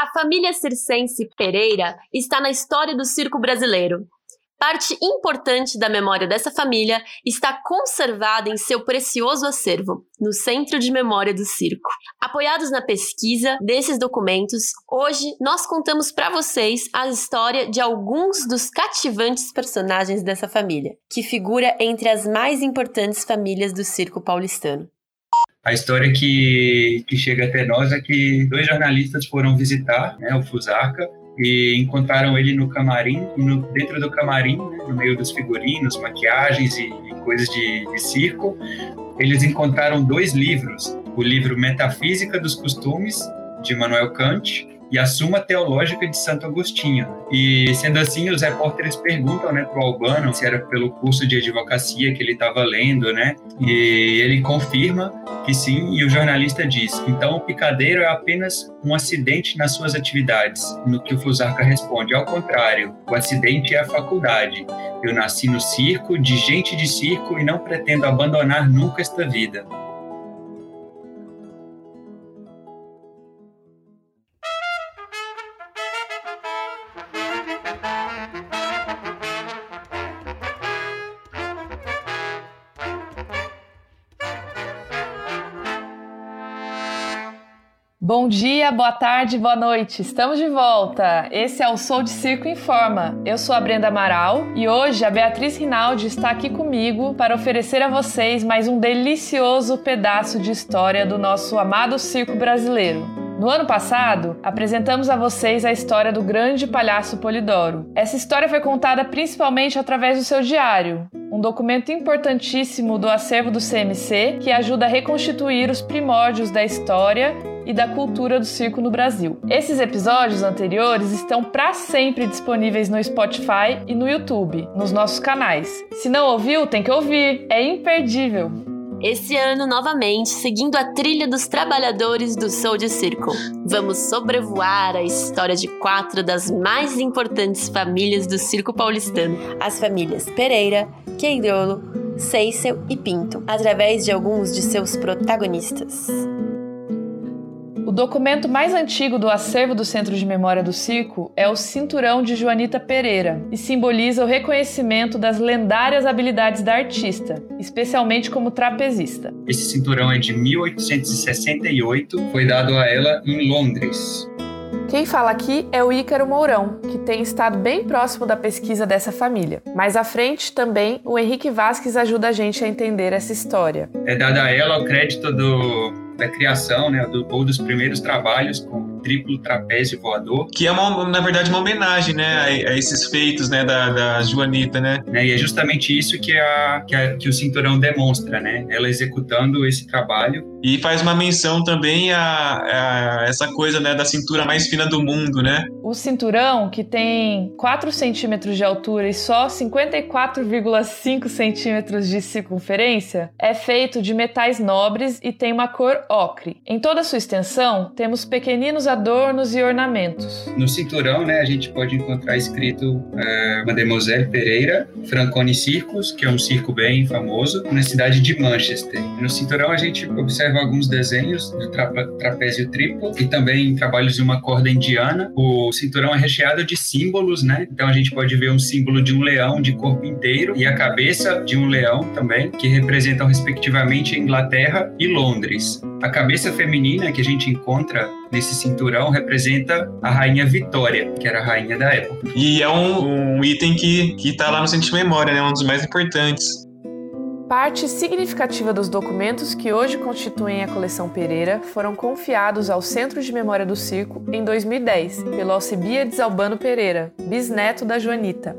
A família circense Pereira está na história do circo brasileiro. Parte importante da memória dessa família está conservada em seu precioso acervo, no Centro de Memória do Circo. Apoiados na pesquisa desses documentos, hoje nós contamos para vocês a história de alguns dos cativantes personagens dessa família, que figura entre as mais importantes famílias do circo paulistano. A história que, que chega até nós é que dois jornalistas foram visitar né, o Fusarca e encontraram ele no camarim, no, dentro do camarim, né, no meio dos figurinos, maquiagens e, e coisas de, de circo, eles encontraram dois livros, o livro Metafísica dos Costumes, de Manuel Kant, e a Suma Teológica de Santo Agostinho. E sendo assim, os repórteres perguntam, né, pro Albano se era pelo curso de advocacia que ele estava lendo, né? E ele confirma que sim, e o jornalista diz: "Então o picadeiro é apenas um acidente nas suas atividades". No que o Fusarca responde: "Ao contrário, o acidente é a faculdade. Eu nasci no circo, de gente de circo e não pretendo abandonar nunca esta vida". Bom dia, boa tarde, boa noite. Estamos de volta. Esse é o Sou de Circo Informa. Eu sou a Brenda Amaral e hoje a Beatriz Rinaldi está aqui comigo para oferecer a vocês mais um delicioso pedaço de história do nosso amado circo brasileiro. No ano passado, apresentamos a vocês a história do grande palhaço Polidoro. Essa história foi contada principalmente através do seu diário, um documento importantíssimo do acervo do CMC que ajuda a reconstituir os primórdios da história e da cultura do circo no Brasil. Esses episódios anteriores estão para sempre disponíveis no Spotify e no YouTube, nos nossos canais. Se não ouviu, tem que ouvir, é imperdível. Esse ano, novamente, seguindo a trilha dos trabalhadores do Soul de Circo, vamos sobrevoar a história de quatro das mais importantes famílias do circo paulistano: as famílias Pereira, Queirolo, Seissel e Pinto, através de alguns de seus protagonistas. O documento mais antigo do acervo do Centro de Memória do Circo é o Cinturão de Joanita Pereira e simboliza o reconhecimento das lendárias habilidades da artista, especialmente como trapezista. Esse cinturão é de 1868, foi dado a ela em Londres. Quem fala aqui é o Ícaro Mourão, que tem estado bem próximo da pesquisa dessa família. Mais à frente, também, o Henrique Vasques ajuda a gente a entender essa história. É dado a ela o crédito do da criação, né, do, ou dos primeiros trabalhos com triplo trapézio voador. Que é, uma, na verdade, uma homenagem, né, a, a esses feitos, né, da, da Joanita, né? É, e é justamente isso que, a, que, a, que o cinturão demonstra, né? Ela executando esse trabalho. E faz uma menção também a, a essa coisa, né, da cintura mais fina do mundo, né? O cinturão, que tem 4 centímetros de altura e só 54,5 centímetros de circunferência, é feito de metais nobres e tem uma cor ocre. Em toda sua extensão, temos pequeninos adornos e ornamentos. No cinturão, né, a gente pode encontrar escrito é, Mademoiselle Pereira, Francone Circus, que é um circo bem famoso, na cidade de Manchester. No cinturão, a gente observa alguns desenhos do tra trapézio triplo e também trabalhos de uma corda indiana. O cinturão é recheado de símbolos, né? Então a gente pode ver um símbolo de um leão de corpo inteiro e a cabeça de um leão também, que representam respectivamente Inglaterra e Londres. A cabeça feminina que a gente encontra nesse cinturão representa a rainha Vitória, que era a rainha da época. E é um, um item que, que tá lá no Centro de Memória, né? Um dos mais importantes. Parte significativa dos documentos que hoje constituem a coleção Pereira foram confiados ao Centro de Memória do Circo em 2010, pelo Alcibiades Albano Pereira, bisneto da Joanita.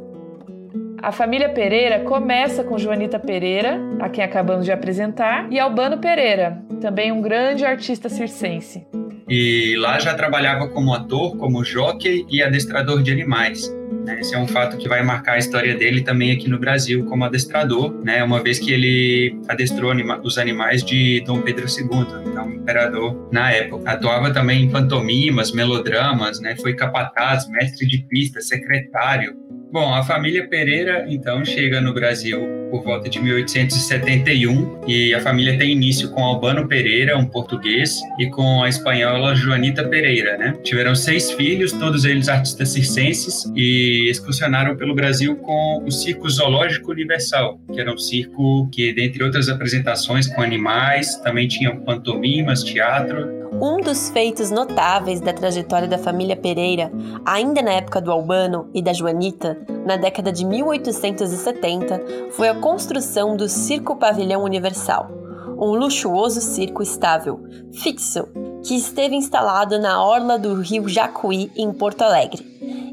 A família Pereira começa com Joanita Pereira, a quem acabamos de apresentar, e Albano Pereira, também um grande artista circense. E lá já trabalhava como ator, como jockey e adestrador de animais. Né? Esse é um fato que vai marcar a história dele também aqui no Brasil como adestrador, né? uma vez que ele adestrou anima os animais de Dom Pedro II, então imperador na época. Atuava também em pantomimas, melodramas, né? foi capataz, mestre de pista, secretário, Bom, a família Pereira então chega no Brasil por volta de 1871 e a família tem início com Albano Pereira, um português, e com a espanhola Joanita Pereira, né? Tiveram seis filhos, todos eles artistas circenses e excursionaram pelo Brasil com o Circo Zoológico Universal, que era um circo que, dentre outras apresentações com animais, também tinha pantomimas, teatro um dos feitos notáveis da trajetória da família Pereira, ainda na época do Albano e da Joanita, na década de 1870, foi a construção do Circo Pavilhão Universal, um luxuoso circo estável, fixo, que esteve instalado na orla do rio Jacuí, em Porto Alegre,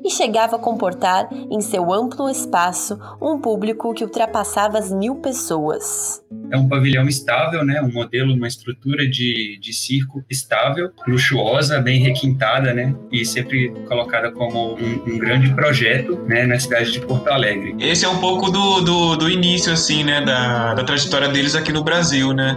e chegava a comportar em seu amplo espaço um público que ultrapassava as mil pessoas é um pavilhão estável, né? Um modelo, uma estrutura de, de circo estável, luxuosa, bem requintada, né? E sempre colocada como um, um grande projeto, né? Na cidade de Porto Alegre. Esse é um pouco do, do, do início, assim, né? Da, da trajetória deles aqui no Brasil, né?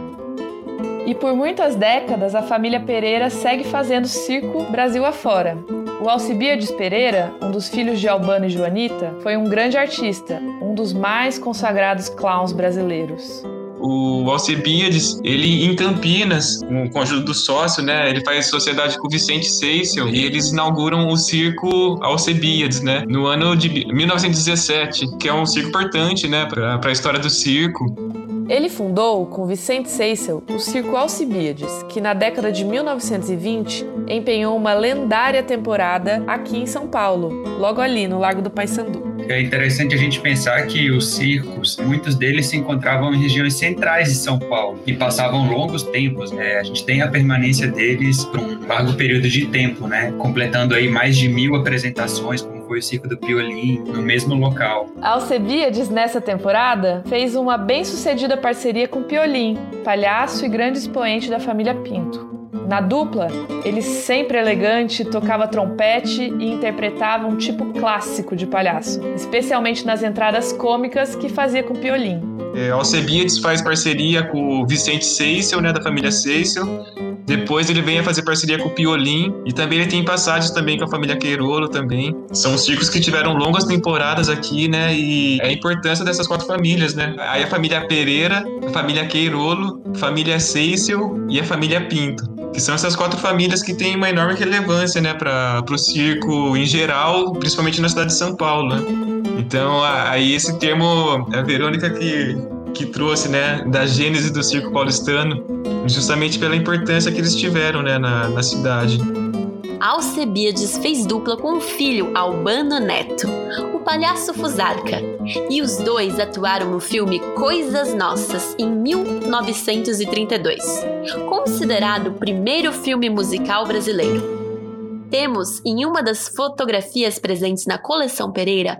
E por muitas décadas, a família Pereira segue fazendo circo Brasil afora. O Alcibiades Pereira, um dos filhos de Albano e Joanita, foi um grande artista, um dos mais consagrados clowns brasileiros o Alcebiades, ele em Campinas, com o ajuda do sócio, né, ele faz sociedade com o Vicente Seissel e eles inauguram o circo Alcebiades, né, no ano de 1917, que é um circo importante, né, para a história do circo. Ele fundou, com Vicente Seissel, o Circo Alcibiades, que na década de 1920 empenhou uma lendária temporada aqui em São Paulo, logo ali no Largo do Paissandu. É interessante a gente pensar que os circos, muitos deles se encontravam em regiões centrais de São Paulo e passavam longos tempos. Né? A gente tem a permanência deles por um largo período de tempo, né? completando aí mais de mil apresentações, como foi o Circo do Piolim, no mesmo local. Alcebiades, nessa temporada, fez uma bem-sucedida parceria com Piolim, palhaço e grande expoente da família Pinto. Na dupla, ele sempre elegante tocava trompete e interpretava um tipo clássico de palhaço, especialmente nas entradas cômicas que fazia com Piolim. É, Alcebiades faz parceria com o Vicente Seissel, né, da família Seissel, depois ele vem a fazer parceria com o Piolim e também ele tem passagens também com a família Queirolo também. São circos que tiveram longas temporadas aqui, né? E é a importância dessas quatro famílias, né? Aí a família Pereira, a família Queirolo, a família Seissel e a família Pinto. Que são essas quatro famílias que têm uma enorme relevância, né, para o circo em geral, principalmente na cidade de São Paulo, né? Então, aí esse termo, é a Verônica que que trouxe, né, da gênese do circo paulistano, justamente pela importância que eles tiveram, né, na, na cidade. Alcebiades fez dupla com o filho Albano Neto, o palhaço Fusarca, e os dois atuaram no filme Coisas Nossas em 1932, considerado o primeiro filme musical brasileiro. Temos em uma das fotografias presentes na coleção Pereira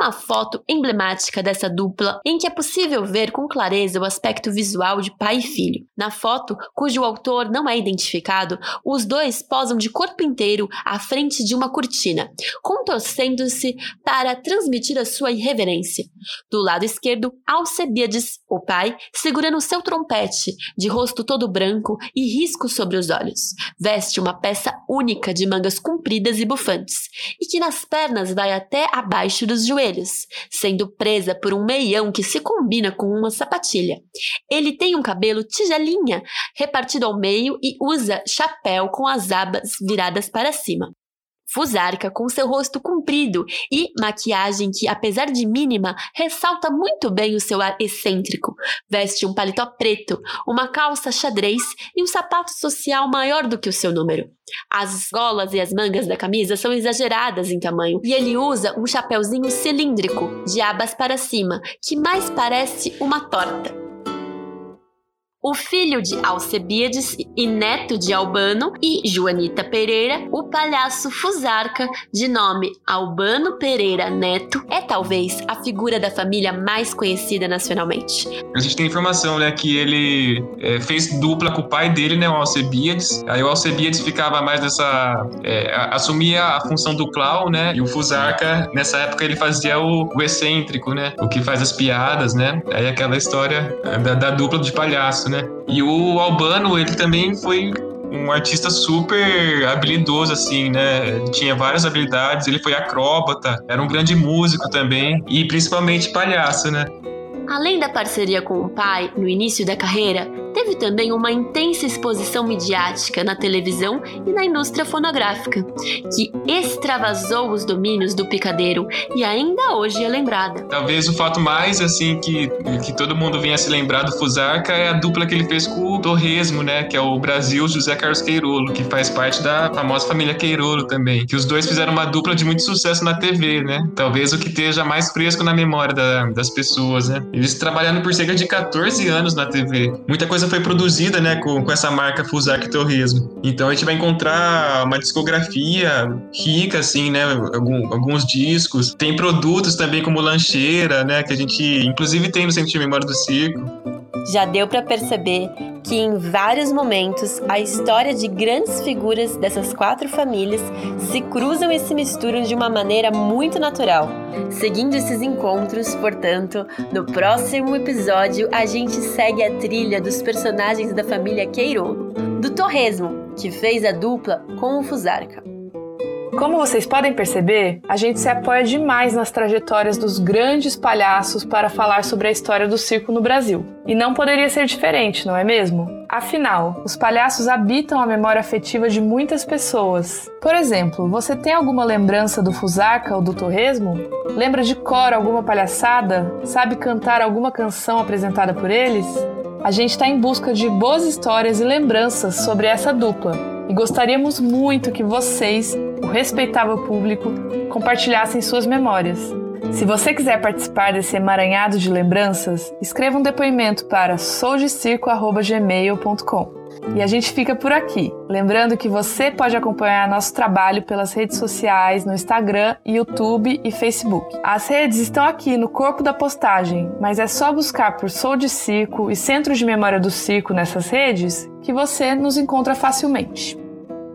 uma foto emblemática dessa dupla em que é possível ver com clareza o aspecto visual de pai e filho. Na foto, cujo autor não é identificado, os dois posam de corpo inteiro à frente de uma cortina, contorcendo-se para transmitir a sua irreverência. Do lado esquerdo, Alcebiades, o pai, segurando seu trompete, de rosto todo branco e risco sobre os olhos. Veste uma peça única de mangas compridas e bufantes, e que nas pernas vai até abaixo dos joelhos, sendo presa por um meião que se combina com uma sapatilha. Ele tem um cabelo tigelinha, repartido ao meio e usa chapéu com as abas viradas para cima. Fusarca com seu rosto comprido e maquiagem que, apesar de mínima, ressalta muito bem o seu ar excêntrico. Veste um paletó preto, uma calça xadrez e um sapato social maior do que o seu número. As golas e as mangas da camisa são exageradas em tamanho e ele usa um chapéuzinho cilíndrico, de abas para cima, que mais parece uma torta. O filho de Alcebiades e neto de Albano e Joanita Pereira, o palhaço Fusarca, de nome Albano Pereira Neto, é talvez a figura da família mais conhecida nacionalmente. A gente tem informação, né, que ele é, fez dupla com o pai dele, né, o Alcebiades. Aí o Alcebiades ficava mais nessa, é, assumia a função do clown, né, e o Fusarca nessa época ele fazia o, o excêntrico, né, o que faz as piadas, né. Aí aquela história da, da dupla de palhaço né? E o Albano, ele também foi um artista super habilidoso, assim, né? Tinha várias habilidades, ele foi acróbata, era um grande músico também, e principalmente palhaço, né? Além da parceria com o pai no início da carreira, teve também uma intensa exposição midiática na televisão e na indústria fonográfica, que extravasou os domínios do picadeiro e ainda hoje é lembrada. Talvez o fato mais assim que, que todo mundo venha se lembrar do Fusarca é a dupla que ele fez com o Torresmo, né, que é o Brasil José Carlos Queirolo, que faz parte da famosa família Queirolo também, que os dois fizeram uma dupla de muito sucesso na TV, né? Talvez o que esteja mais fresco na memória da, das pessoas, né? Eles trabalharam por cerca de 14 anos na TV. Muita coisa foi produzida, né, com, com essa marca Fusac Torresmo. Então a gente vai encontrar uma discografia rica, assim, né, algum, alguns discos. Tem produtos também como lancheira, né, que a gente inclusive tem no Centro de Memória do Circo. Já deu para perceber que em vários momentos a história de grandes figuras dessas quatro famílias se cruzam e se misturam de uma maneira muito natural. Seguindo esses encontros, portanto, no próximo episódio a gente segue a trilha dos personagens da família Queirolo, do Torresmo, que fez a dupla com o Fusarca. Como vocês podem perceber, a gente se apoia demais nas trajetórias dos grandes palhaços para falar sobre a história do circo no Brasil. E não poderia ser diferente, não é mesmo? Afinal, os palhaços habitam a memória afetiva de muitas pessoas. Por exemplo, você tem alguma lembrança do Fusarca ou do Torresmo? Lembra de cor alguma palhaçada? Sabe cantar alguma canção apresentada por eles? A gente está em busca de boas histórias e lembranças sobre essa dupla e gostaríamos muito que vocês, o respeitável público, compartilhassem suas memórias. Se você quiser participar desse emaranhado de lembranças, escreva um depoimento para soldecirco.gmail.com. E a gente fica por aqui. Lembrando que você pode acompanhar nosso trabalho pelas redes sociais, no Instagram, YouTube e Facebook. As redes estão aqui no corpo da postagem, mas é só buscar por Sou de Circo e Centro de Memória do Circo nessas redes que você nos encontra facilmente.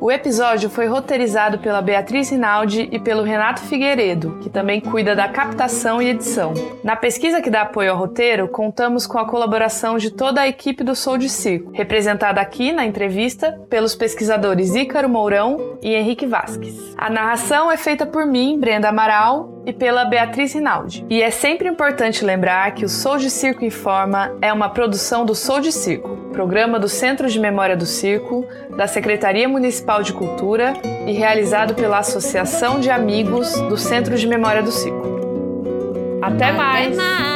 O episódio foi roteirizado pela Beatriz Rinaldi e pelo Renato Figueiredo, que também cuida da captação e edição. Na pesquisa que dá apoio ao roteiro, contamos com a colaboração de toda a equipe do Sou de Circo, representada aqui na entrevista pelos pesquisadores Ícaro Mourão e Henrique Vasques. A narração é feita por mim, Brenda Amaral, e pela Beatriz Rinaldi. E é sempre importante lembrar que o Sou de Circo Informa é uma produção do Sou de Circo, programa do Centro de Memória do Circo, da Secretaria Municipal de Cultura e realizado pela Associação de Amigos do Centro de Memória do Circo. Até mais! Até mais.